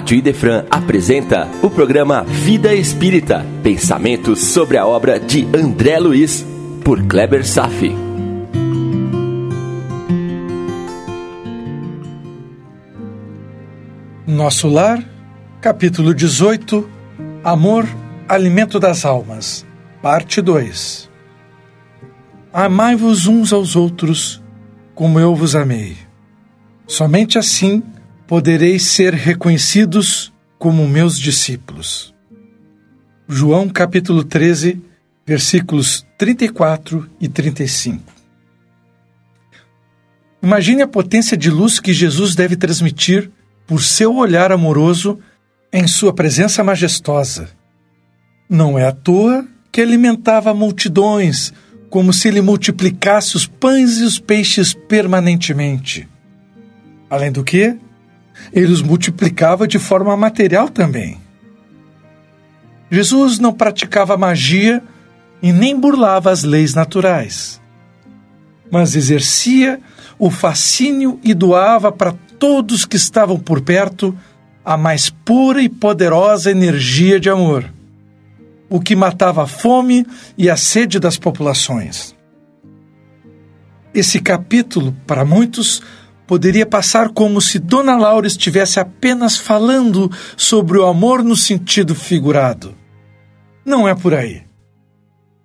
Rádio Idefran apresenta o programa Vida Espírita, pensamentos sobre a obra de André Luiz, por Kleber Safi. Nosso Lar, capítulo 18, Amor, Alimento das Almas, parte 2. Amai-vos uns aos outros, como eu vos amei. Somente assim podereis ser reconhecidos como meus discípulos. João capítulo 13, versículos 34 e 35. Imagine a potência de luz que Jesus deve transmitir por seu olhar amoroso em sua presença majestosa. Não é à toa que alimentava multidões, como se ele multiplicasse os pães e os peixes permanentemente. Além do que, ele os multiplicava de forma material também. Jesus não praticava magia e nem burlava as leis naturais, mas exercia o fascínio e doava para todos que estavam por perto a mais pura e poderosa energia de amor, o que matava a fome e a sede das populações. Esse capítulo, para muitos, poderia passar como se Dona Laura estivesse apenas falando sobre o amor no sentido figurado. Não é por aí.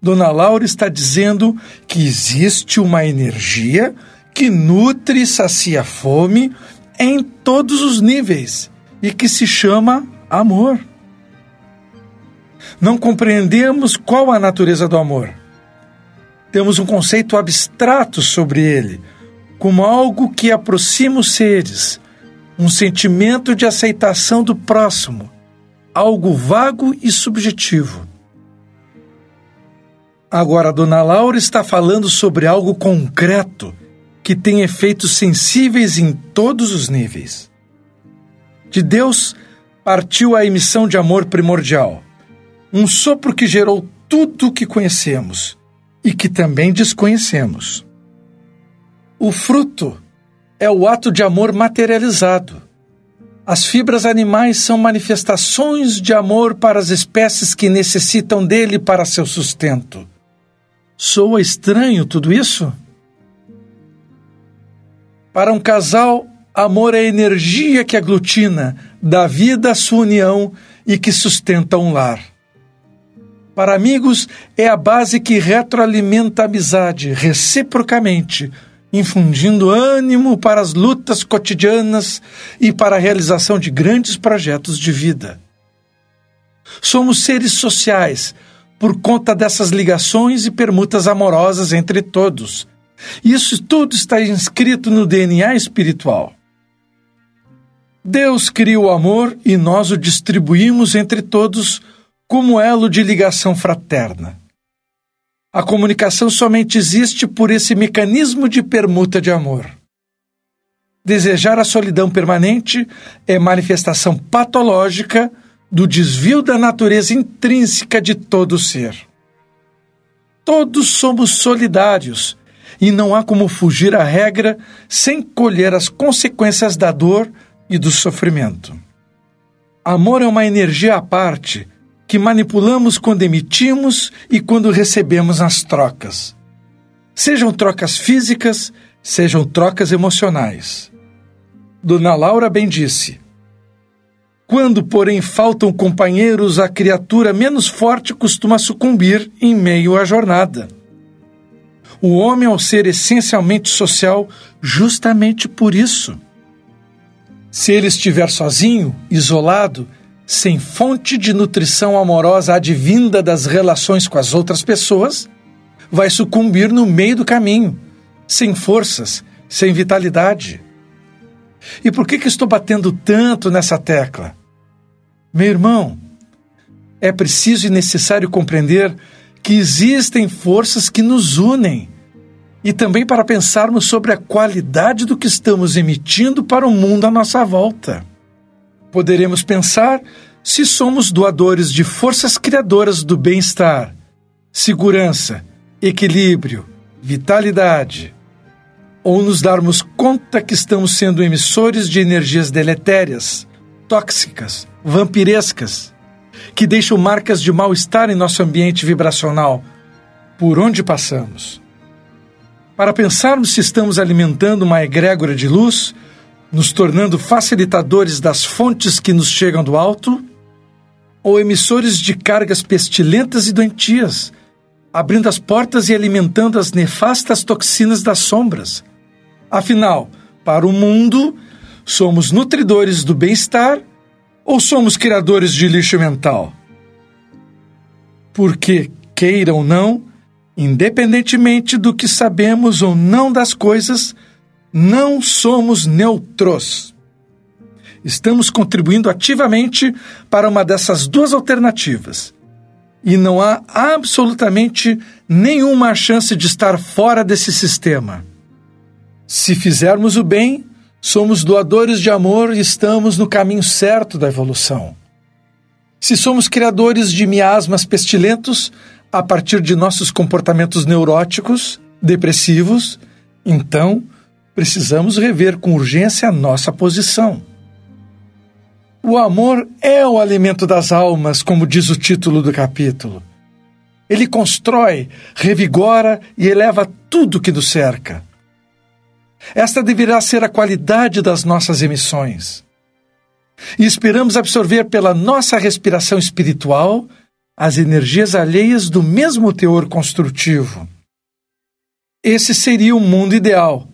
Dona Laura está dizendo que existe uma energia que nutre e sacia a fome em todos os níveis e que se chama amor. Não compreendemos qual a natureza do amor. Temos um conceito abstrato sobre ele, como algo que aproxima os seres, um sentimento de aceitação do próximo, algo vago e subjetivo. Agora, Dona Laura está falando sobre algo concreto que tem efeitos sensíveis em todos os níveis. De Deus partiu a emissão de amor primordial, um sopro que gerou tudo o que conhecemos e que também desconhecemos. O fruto é o ato de amor materializado. As fibras animais são manifestações de amor para as espécies que necessitam dele para seu sustento. Soa estranho tudo isso? Para um casal, amor é energia que aglutina, dá vida à sua união e que sustenta um lar. Para amigos, é a base que retroalimenta a amizade reciprocamente infundindo ânimo para as lutas cotidianas e para a realização de grandes projetos de vida. Somos seres sociais por conta dessas ligações e permutas amorosas entre todos. Isso tudo está inscrito no DNA espiritual. Deus criou o amor e nós o distribuímos entre todos como elo de ligação fraterna. A comunicação somente existe por esse mecanismo de permuta de amor. Desejar a solidão permanente é manifestação patológica do desvio da natureza intrínseca de todo ser. Todos somos solidários e não há como fugir à regra sem colher as consequências da dor e do sofrimento. Amor é uma energia à parte que manipulamos quando emitimos e quando recebemos as trocas. Sejam trocas físicas, sejam trocas emocionais. Dona Laura bem disse: Quando, porém, faltam companheiros, a criatura menos forte costuma sucumbir em meio à jornada. O homem é um ser essencialmente social justamente por isso. Se ele estiver sozinho, isolado, sem fonte de nutrição amorosa advinda das relações com as outras pessoas, vai sucumbir no meio do caminho, sem forças, sem vitalidade. E por que, que estou batendo tanto nessa tecla? Meu irmão, é preciso e necessário compreender que existem forças que nos unem e também para pensarmos sobre a qualidade do que estamos emitindo para o mundo à nossa volta. Poderemos pensar se somos doadores de forças criadoras do bem-estar, segurança, equilíbrio, vitalidade, ou nos darmos conta que estamos sendo emissores de energias deletérias, tóxicas, vampirescas, que deixam marcas de mal-estar em nosso ambiente vibracional, por onde passamos. Para pensarmos se estamos alimentando uma egrégora de luz, nos tornando facilitadores das fontes que nos chegam do alto, ou emissores de cargas pestilentas e doentias, abrindo as portas e alimentando as nefastas toxinas das sombras. Afinal, para o mundo, somos nutridores do bem-estar ou somos criadores de lixo mental? Porque, queira ou não, independentemente do que sabemos ou não das coisas, não somos neutros. Estamos contribuindo ativamente para uma dessas duas alternativas. E não há absolutamente nenhuma chance de estar fora desse sistema. Se fizermos o bem, somos doadores de amor e estamos no caminho certo da evolução. Se somos criadores de miasmas pestilentos a partir de nossos comportamentos neuróticos, depressivos, então precisamos rever com urgência a nossa posição. O amor é o alimento das almas, como diz o título do capítulo. Ele constrói, revigora e eleva tudo que nos cerca. Esta deverá ser a qualidade das nossas emissões. E esperamos absorver pela nossa respiração espiritual as energias alheias do mesmo teor construtivo. Esse seria o mundo ideal,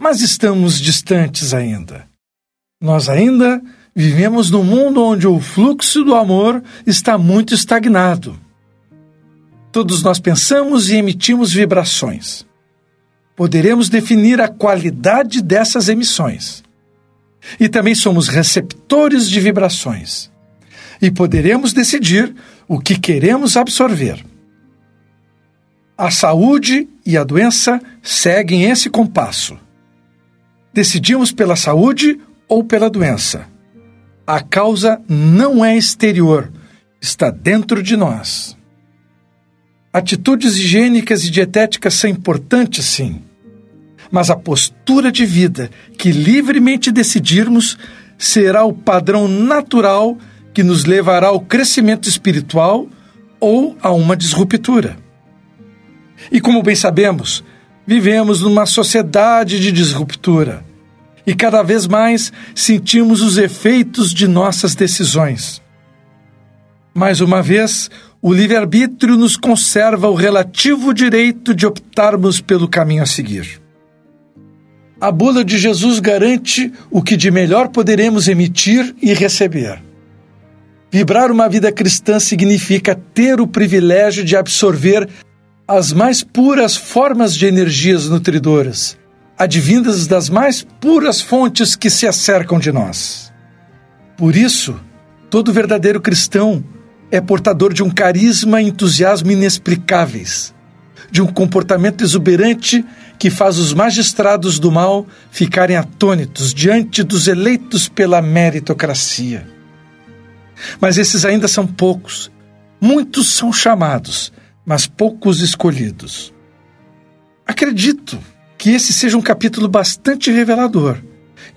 mas estamos distantes ainda. Nós ainda vivemos num mundo onde o fluxo do amor está muito estagnado. Todos nós pensamos e emitimos vibrações poderemos definir a qualidade dessas emissões. E também somos receptores de vibrações. E poderemos decidir o que queremos absorver. A saúde e a doença seguem esse compasso. Decidimos pela saúde ou pela doença. A causa não é exterior, está dentro de nós. Atitudes higiênicas e dietéticas são importantes, sim. Mas a postura de vida que livremente decidirmos será o padrão natural que nos levará ao crescimento espiritual ou a uma disruptura. E como bem sabemos, vivemos numa sociedade de disruptura e cada vez mais sentimos os efeitos de nossas decisões. Mais uma vez, o livre-arbítrio nos conserva o relativo direito de optarmos pelo caminho a seguir. A bula de Jesus garante o que de melhor poderemos emitir e receber. Vibrar uma vida cristã significa ter o privilégio de absorver as mais puras formas de energias nutridoras, advindas das mais puras fontes que se acercam de nós. Por isso, todo verdadeiro cristão é portador de um carisma e entusiasmo inexplicáveis, de um comportamento exuberante que faz os magistrados do mal ficarem atônitos diante dos eleitos pela meritocracia. Mas esses ainda são poucos. Muitos são chamados, mas poucos escolhidos. Acredito que esse seja um capítulo bastante revelador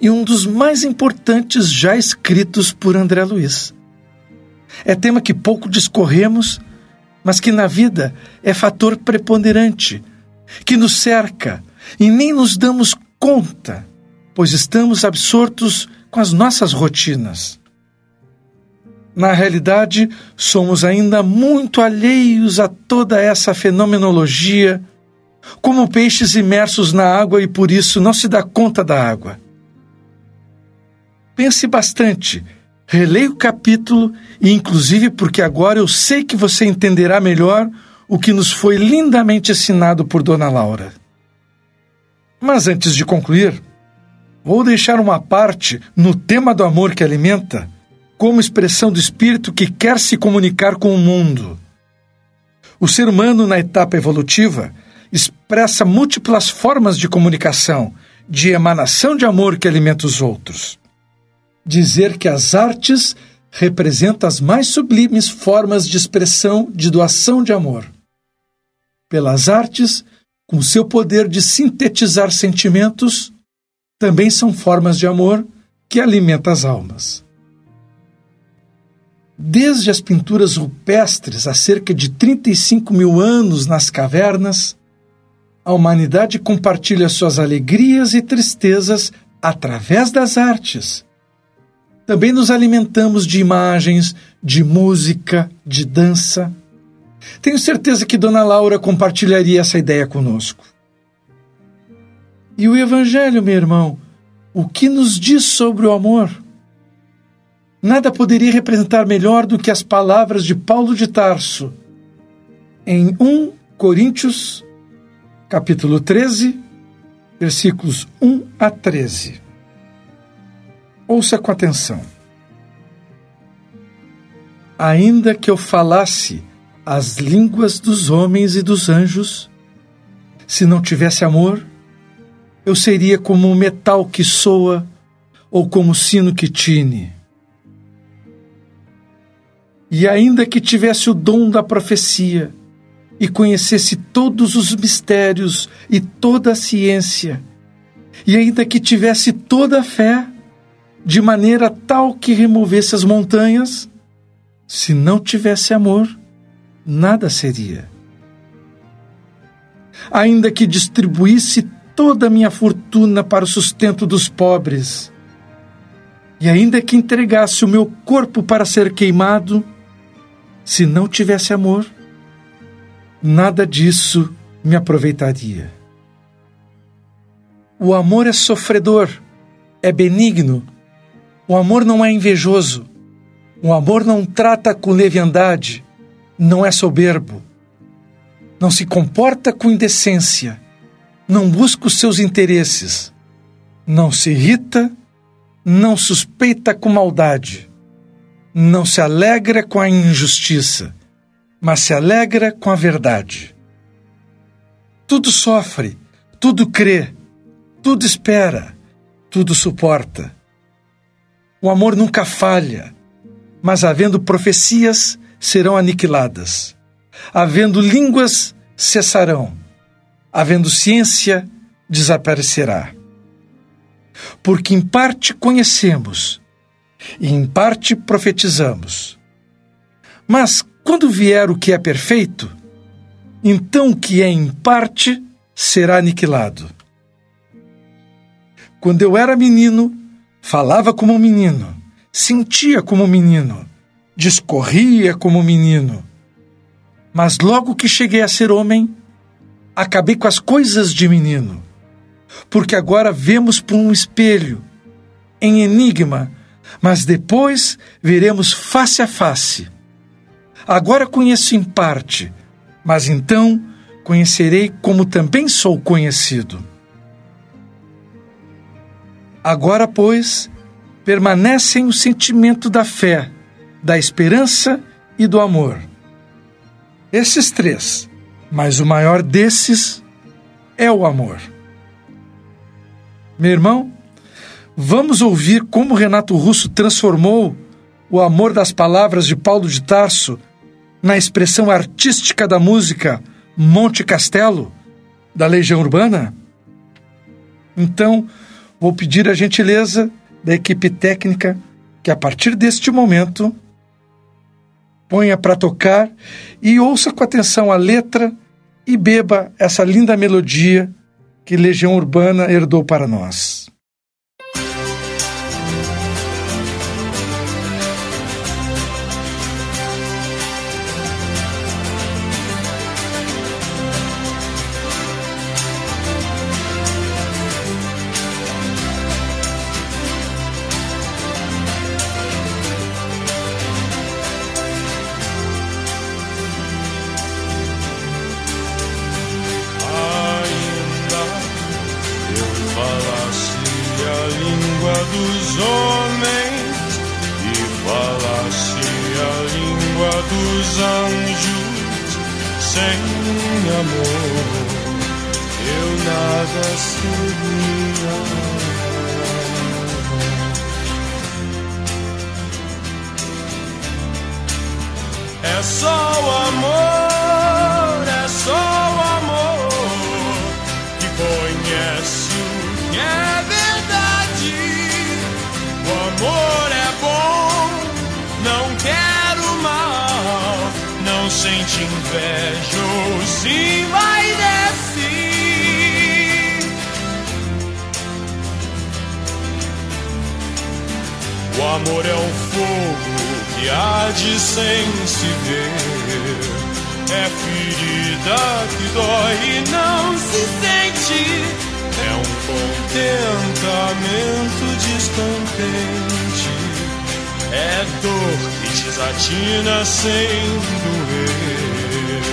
e um dos mais importantes já escritos por André Luiz. É tema que pouco discorremos, mas que na vida é fator preponderante, que nos cerca e nem nos damos conta, pois estamos absortos com as nossas rotinas. Na realidade, somos ainda muito alheios a toda essa fenomenologia, como peixes imersos na água e por isso não se dá conta da água. Pense bastante Releia o capítulo e, inclusive, porque agora eu sei que você entenderá melhor o que nos foi lindamente ensinado por Dona Laura. Mas antes de concluir, vou deixar uma parte no tema do amor que alimenta, como expressão do espírito que quer se comunicar com o mundo. O ser humano, na etapa evolutiva, expressa múltiplas formas de comunicação, de emanação de amor que alimenta os outros dizer que as artes representam as mais sublimes formas de expressão de doação de amor. Pelas artes, com seu poder de sintetizar sentimentos, também são formas de amor que alimentam as almas. Desde as pinturas rupestres há cerca de 35 mil anos nas cavernas, a humanidade compartilha suas alegrias e tristezas através das artes. Também nos alimentamos de imagens, de música, de dança. Tenho certeza que Dona Laura compartilharia essa ideia conosco. E o Evangelho, meu irmão, o que nos diz sobre o amor? Nada poderia representar melhor do que as palavras de Paulo de Tarso em 1 Coríntios, capítulo 13, versículos 1 a 13. Ouça com atenção. Ainda que eu falasse as línguas dos homens e dos anjos, se não tivesse amor, eu seria como um metal que soa ou como sino que tine. E ainda que tivesse o dom da profecia e conhecesse todos os mistérios e toda a ciência, e ainda que tivesse toda a fé, de maneira tal que removesse as montanhas, se não tivesse amor, nada seria. Ainda que distribuísse toda a minha fortuna para o sustento dos pobres, e ainda que entregasse o meu corpo para ser queimado, se não tivesse amor, nada disso me aproveitaria. O amor é sofredor, é benigno. O amor não é invejoso. O amor não trata com leviandade, não é soberbo. Não se comporta com indecência, não busca os seus interesses, não se irrita, não suspeita com maldade não se alegra com a injustiça, mas se alegra com a verdade. Tudo sofre, tudo crê, tudo espera, tudo suporta. O amor nunca falha, mas havendo profecias, serão aniquiladas. Havendo línguas, cessarão. Havendo ciência, desaparecerá. Porque em parte conhecemos e em parte profetizamos. Mas quando vier o que é perfeito, então o que é em parte será aniquilado. Quando eu era menino, falava como menino, sentia como menino, discorria como menino. Mas logo que cheguei a ser homem, acabei com as coisas de menino. Porque agora vemos por um espelho, em enigma, mas depois veremos face a face. Agora conheço em parte, mas então conhecerei como também sou conhecido. Agora, pois, permanecem o sentimento da fé, da esperança e do amor. Esses três, mas o maior desses é o amor. Meu irmão, Vamos ouvir como Renato Russo transformou o amor das palavras de Paulo de Tarso na expressão artística da música Monte Castelo, da Legião Urbana? Então, vou pedir a gentileza da equipe técnica que, a partir deste momento, ponha para tocar e ouça com atenção a letra e beba essa linda melodia que Legião Urbana herdou para nós. Dos homens e falasse a língua dos anjos sem amor. Eu nada seria é só o amor é só amor é bom, não quero sente inveja ou se vai descer. O amor é um fogo que arde sem se ver. É ferida que dói e não se sente. Contentamento descontente. É dor que desatina sem doer.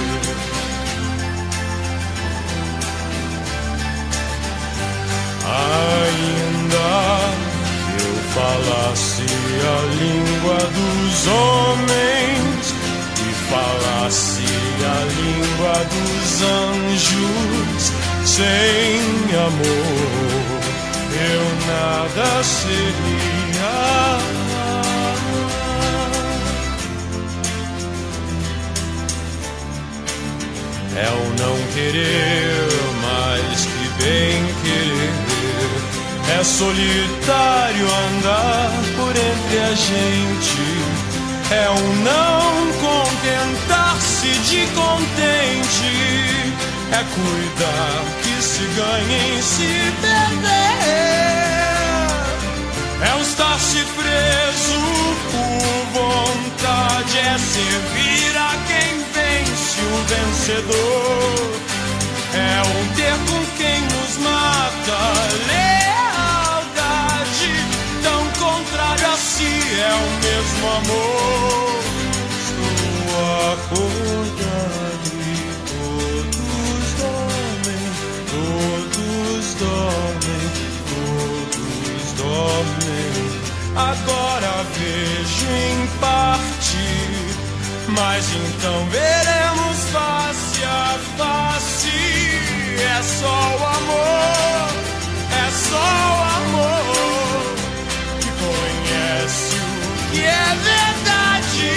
Ainda que eu falasse a língua dos homens e falasse a língua dos anjos, sem amor eu nada seria. É o não querer mais que bem querer. É solitário andar por entre a gente. É o não contentar-se de contente. É cuidar que se ganha em se perder. É estar-se preso por vontade. É servir a quem vence o vencedor. É um ter com quem nos mata. Lealdade, tão contrário a si, é o mesmo amor. Estou acordado Agora vejo em parte mas então veremos face a face. É só o amor, é só o amor que conhece o que é verdade.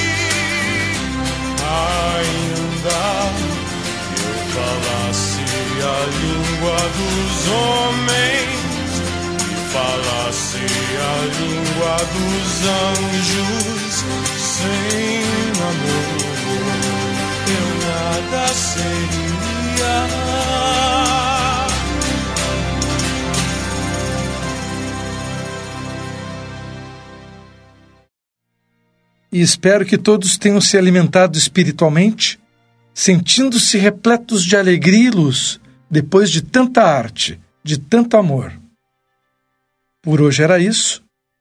Ainda eu falasse a língua dos homens língua dos anjos sem amor eu nada seria. E espero que todos tenham se alimentado espiritualmente, sentindo-se repletos de alegria e luz depois de tanta arte, de tanto amor. Por hoje era isso.